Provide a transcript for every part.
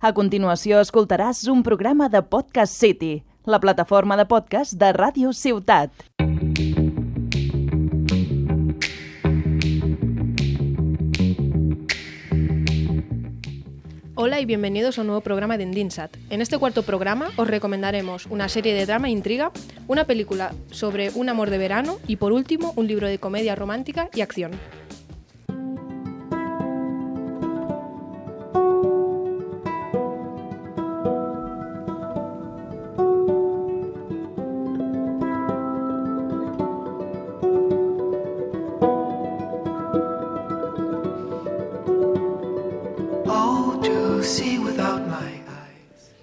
A continuació escoltaràs un programa de Podcast City, la plataforma de podcast de Ràdio Ciutat. Hola y bienvenidos a un nuevo programa de Endinsat. En este cuarto programa os recomendaremos una serie de drama e intriga, una película sobre un amor de verano y por último un libro de comedia romántica y acción.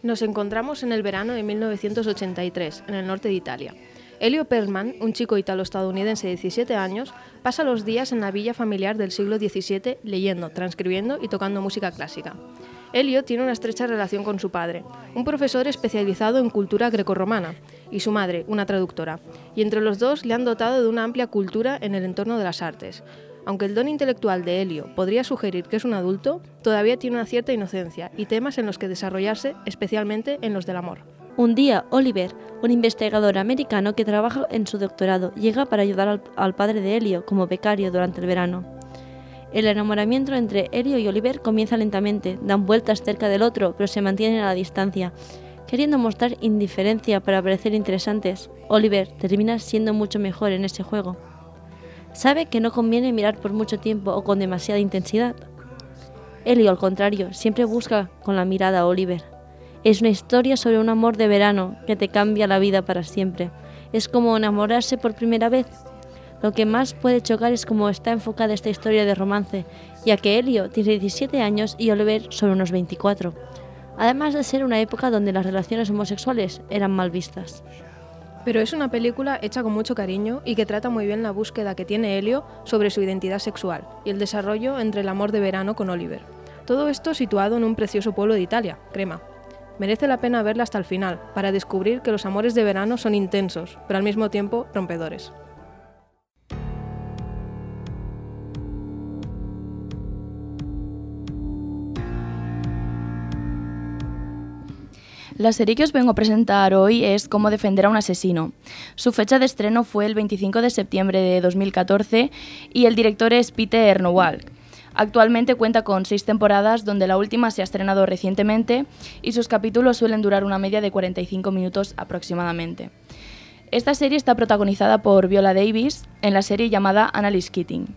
Nos encontramos en el verano de 1983, en el norte de Italia. Elio Perlman, un chico italo-estadounidense de 17 años, pasa los días en la villa familiar del siglo XVII leyendo, transcribiendo y tocando música clásica. Elio tiene una estrecha relación con su padre, un profesor especializado en cultura grecorromana, y su madre, una traductora, y entre los dos le han dotado de una amplia cultura en el entorno de las artes. Aunque el don intelectual de Helio podría sugerir que es un adulto, todavía tiene una cierta inocencia y temas en los que desarrollarse, especialmente en los del amor. Un día, Oliver, un investigador americano que trabaja en su doctorado, llega para ayudar al, padre de Helio como becario durante el verano. El enamoramiento entre Helio y Oliver comienza lentamente, dan vueltas cerca del otro, pero se mantienen a la distancia. Queriendo mostrar indiferencia para parecer interesantes, Oliver termina siendo mucho mejor en ese juego. Sabe que no conviene mirar por mucho tiempo o con demasiada intensidad. Elio, al contrario, siempre busca con la mirada a Oliver. Es una historia sobre un amor de verano que te cambia la vida para siempre. Es como enamorarse por primera vez. Lo que más puede chocar es cómo está enfocada esta historia de romance, ya que Elio tiene 17 años y Oliver solo unos 24. Además de ser una época donde las relaciones homosexuales eran mal vistas. Pero es una película hecha con mucho cariño y que trata muy bien la búsqueda que tiene Helio sobre su identidad sexual y el desarrollo entre el amor de verano con Oliver. Todo esto situado en un precioso pueblo de Italia, Crema. Merece la pena verla hasta el final, para descubrir que los amores de verano son intensos, pero al mismo tiempo rompedores. La serie que os vengo a presentar hoy es Cómo defender a un asesino. Su fecha de estreno fue el 25 de septiembre de 2014 y el director es Peter Nowalk. Actualmente cuenta con seis temporadas, donde la última se ha estrenado recientemente y sus capítulos suelen durar una media de 45 minutos aproximadamente. Esta serie está protagonizada por Viola Davis en la serie llamada Annalise Keating.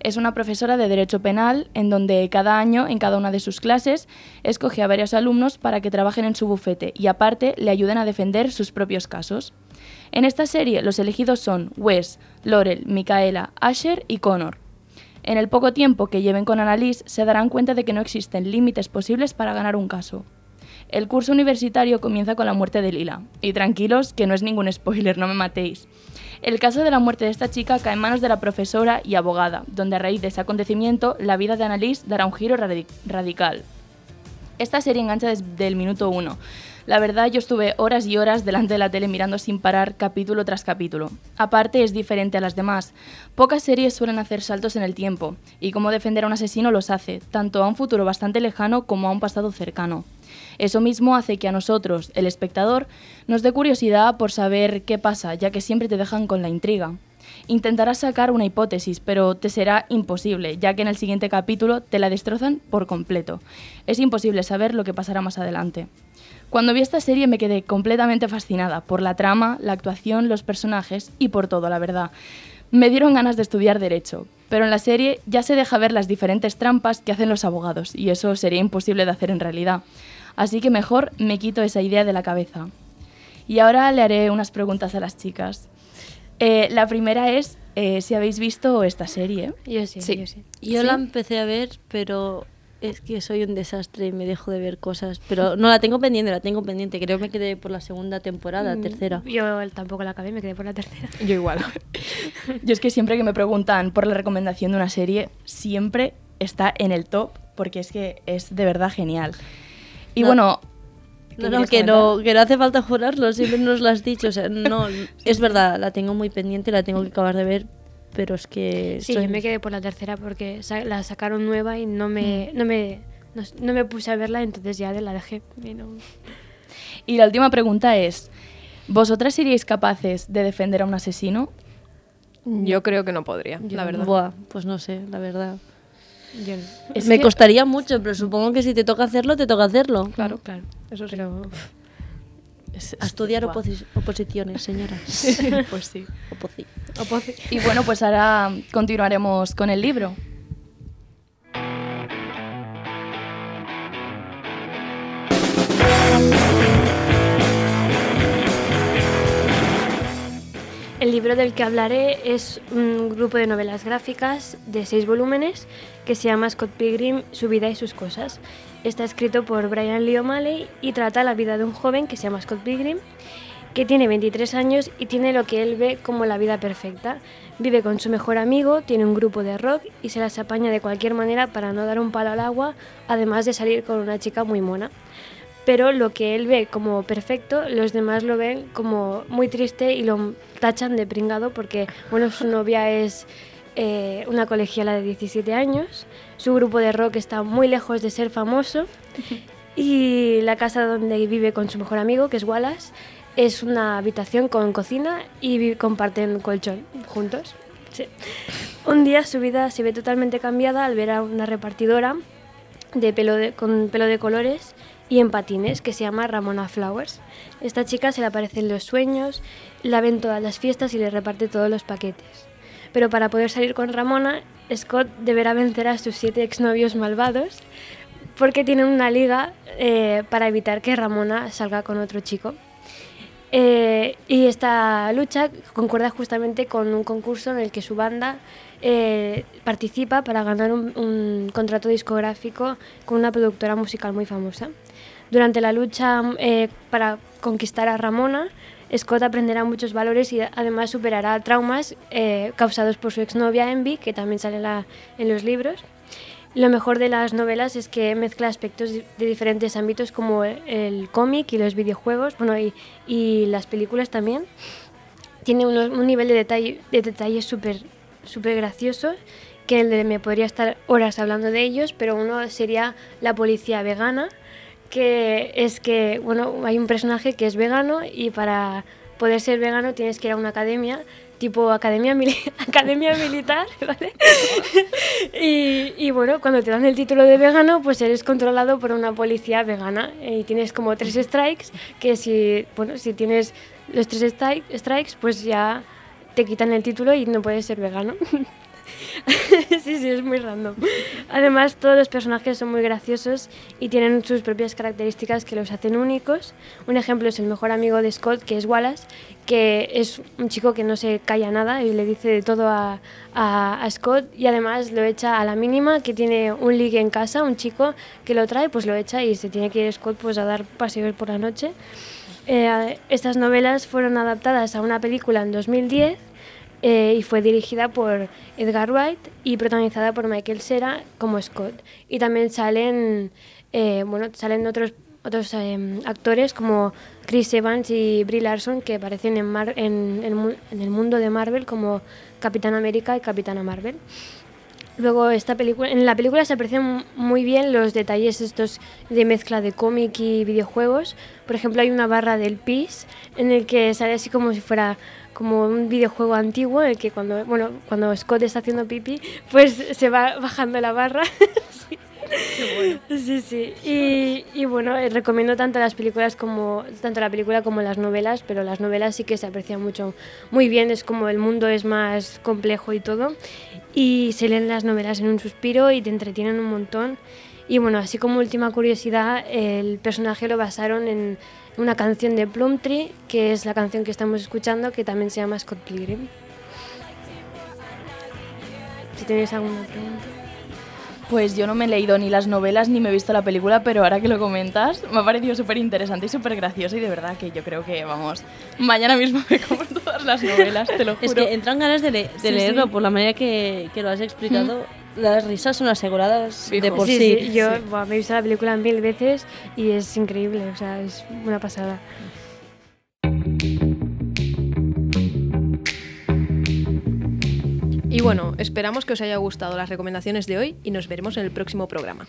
Es una profesora de Derecho Penal en donde cada año, en cada una de sus clases, escoge a varios alumnos para que trabajen en su bufete y aparte le ayuden a defender sus propios casos. En esta serie los elegidos son Wes, Laurel, Micaela, Asher y Connor. En el poco tiempo que lleven con Annalise se darán cuenta de que no existen límites posibles para ganar un caso. El curso universitario comienza con la muerte de Lila. Y tranquilos, que no es ningún spoiler, no me matéis. El caso de la muerte de esta chica cae en manos de la profesora y abogada, donde a raíz de ese acontecimiento la vida de Annalise dará un giro radi- radical. Esta serie engancha desde el minuto uno. La verdad, yo estuve horas y horas delante de la tele mirando sin parar capítulo tras capítulo. Aparte, es diferente a las demás. Pocas series suelen hacer saltos en el tiempo, y cómo defender a un asesino los hace, tanto a un futuro bastante lejano como a un pasado cercano. Eso mismo hace que a nosotros, el espectador, nos dé curiosidad por saber qué pasa, ya que siempre te dejan con la intriga. Intentarás sacar una hipótesis, pero te será imposible, ya que en el siguiente capítulo te la destrozan por completo. Es imposible saber lo que pasará más adelante. Cuando vi esta serie me quedé completamente fascinada por la trama, la actuación, los personajes y por todo, la verdad. Me dieron ganas de estudiar derecho, pero en la serie ya se deja ver las diferentes trampas que hacen los abogados y eso sería imposible de hacer en realidad. Así que mejor me quito esa idea de la cabeza. Y ahora le haré unas preguntas a las chicas. Eh, la primera es eh, si habéis visto esta serie. Yo sí, Sí. yo sí. Yo ¿Sí? la empecé a ver, pero es que soy un desastre y me dejo de ver cosas. Pero no la tengo pendiente, la tengo pendiente. Creo que me quedé por la segunda temporada, Mm, tercera. Yo tampoco la acabé, me quedé por la tercera. Yo igual. Yo es que siempre que me preguntan por la recomendación de una serie, siempre está en el top, porque es que es de verdad genial. Y No. bueno... ¿qué No, que no, que no hace falta jurarlo, siempre nos lo has dicho. O sea, no, es verdad, la tengo muy pendiente, la tengo que acabar de ver, pero es que... Sí, soy- yo me quedé por la tercera porque sa- la sacaron nueva y no me, no me, no, me puse a verla, entonces ya la dejé. Y no- Y la última pregunta es, ¿vosotras seríais capaces de defender a un asesino? Yo creo que no podría, la verdad. Buah, pues no sé, la verdad. yo no. Es Me que- costaría mucho, pero supongo que si te toca hacerlo, te toca hacerlo. Claro, Claro, eso sí. pero A estudiar oposi- oposiciones, señoras. pues sí. Oposi. Y bueno, pues ahora continuaremos con el libro. El libro del que hablaré es un grupo de novelas gráficas de seis volúmenes que se llama Scott Pilgrim, su vida y sus cosas. Está escrito por Brian Lee O'Malley y trata la vida de un joven que se llama Scott Pilgrim, que tiene 23 años y tiene lo que él ve como la vida perfecta. Vive con su mejor amigo, tiene un grupo de rock y se las apaña de cualquier manera para no dar un palo al agua, además de salir con una chica muy mona pero lo que él ve como perfecto, los demás lo ven como muy triste y lo tachan de pringado porque, bueno, su novia es eh, una colegiala de 17 años, su grupo de rock está muy lejos de ser famoso y la casa donde vive con su mejor amigo, que es Wallace, es una habitación con cocina y comparten colchón juntos. Sí. Un día su vida se ve totalmente cambiada al ver a una repartidora de pelo de- con pelo de colores y en patines que se llama Ramona Flowers. Esta chica se le aparece en los sueños, la ve en todas las fiestas y le reparte todos los paquetes. Pero para poder salir con Ramona, Scott deberá vencer a sus siete exnovios malvados porque tienen una liga eh, para evitar que Ramona salga con otro chico. Eh, y esta lucha concuerda justamente con un concurso en el que su banda eh, participa para ganar un, un contrato discográfico con una productora musical muy famosa. Durante la lucha eh, para conquistar a Ramona, Scott aprenderá muchos valores y además superará traumas eh, causados por su exnovia Envy, que también sale la- en los libros. Lo mejor de las novelas es que mezcla aspectos de diferentes ámbitos como el, cómic y los videojuegos, bueno, y, y las películas también. Tiene unos- un nivel de detalle, de detalle súper súper gracioso, que el de- me podría estar horas hablando de ellos, pero uno sería la policía vegana, que es que, bueno, hay un personaje que es vegano y para poder ser vegano tienes que ir a una academia, tipo academia, mili- academia militar, ¿vale? y, y bueno, cuando te dan el título de vegano, pues eres controlado por una policía vegana y tienes como tres strikes, que si, bueno, si tienes los tres stri- strikes, pues ya te quitan el título y no puedes ser vegano. sí, sí, es muy random. Además, todos los personajes son muy graciosos y tienen sus propias características que los hacen únicos. Un ejemplo es el mejor amigo de Scott, que es Wallace, que es un chico que no se calla nada y le dice de todo a, a- Scott y además lo echa a la mínima, que tiene un ligue en casa, un chico que lo trae, pues lo echa y se tiene que ir Scott pues, a dar paseos por la noche. Eh, estas novelas fueron adaptadas a una película en 2010 eh, y fue dirigida por Edgar Wright y protagonizada por Michael Cera como Scott. Y también salen, eh, bueno, salen otros, otros eh, actores como Chris Evans y Brie Larson que aparecen en, Mar- en, mu- en el mundo de Marvel como Capitán América y Capitana Marvel. Luego esta película, en la película se aprecian muy bien los detalles estos de mezcla de cómic y videojuegos. Por ejemplo, hay una barra del PIS en el que sale así como si fuera como un videojuego antiguo, en el que cuando, bueno, cuando Scott está haciendo pipí, pues se va bajando la barra. sí, sí. Y, y bueno, eh, recomiendo tanto las películas como tanto la película como las novelas, pero las novelas sí que se aprecian mucho, muy bien. Es como el mundo es más complejo y todo y se leen las novelas en un suspiro y te entretienen un montón. Y bueno, así como última curiosidad, el personaje lo basaron en una canción de Plumtree, que es la canción que estamos escuchando, que también se llama Scott Pilgrim. Si tenéis alguna pregunta. Pues yo no me he leído ni las novelas ni me he visto la película, pero ahora que lo comentas, me ha parecido súper interesante y súper gracioso y de verdad que yo creo que, vamos, mañana mismo me como todas las novelas, te lo juro. Es que entran ganas de, le- de Sí, leerlo sí. por la manera que, que lo has explicado. Las risas son aseguradas de Fijo. por sí. sí, yo buah, me he visto la película mil veces y es increíble, o sea, es una pasada. Y bueno, esperamos que os haya gustado las recomendaciones de hoy y nos veremos en el próximo programa.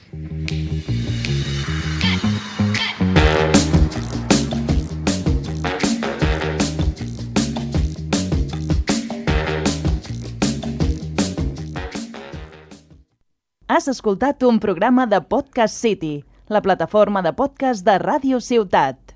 Has escoltat un programa de Podcast City, la plataforma de podcast de Radio Ciutat.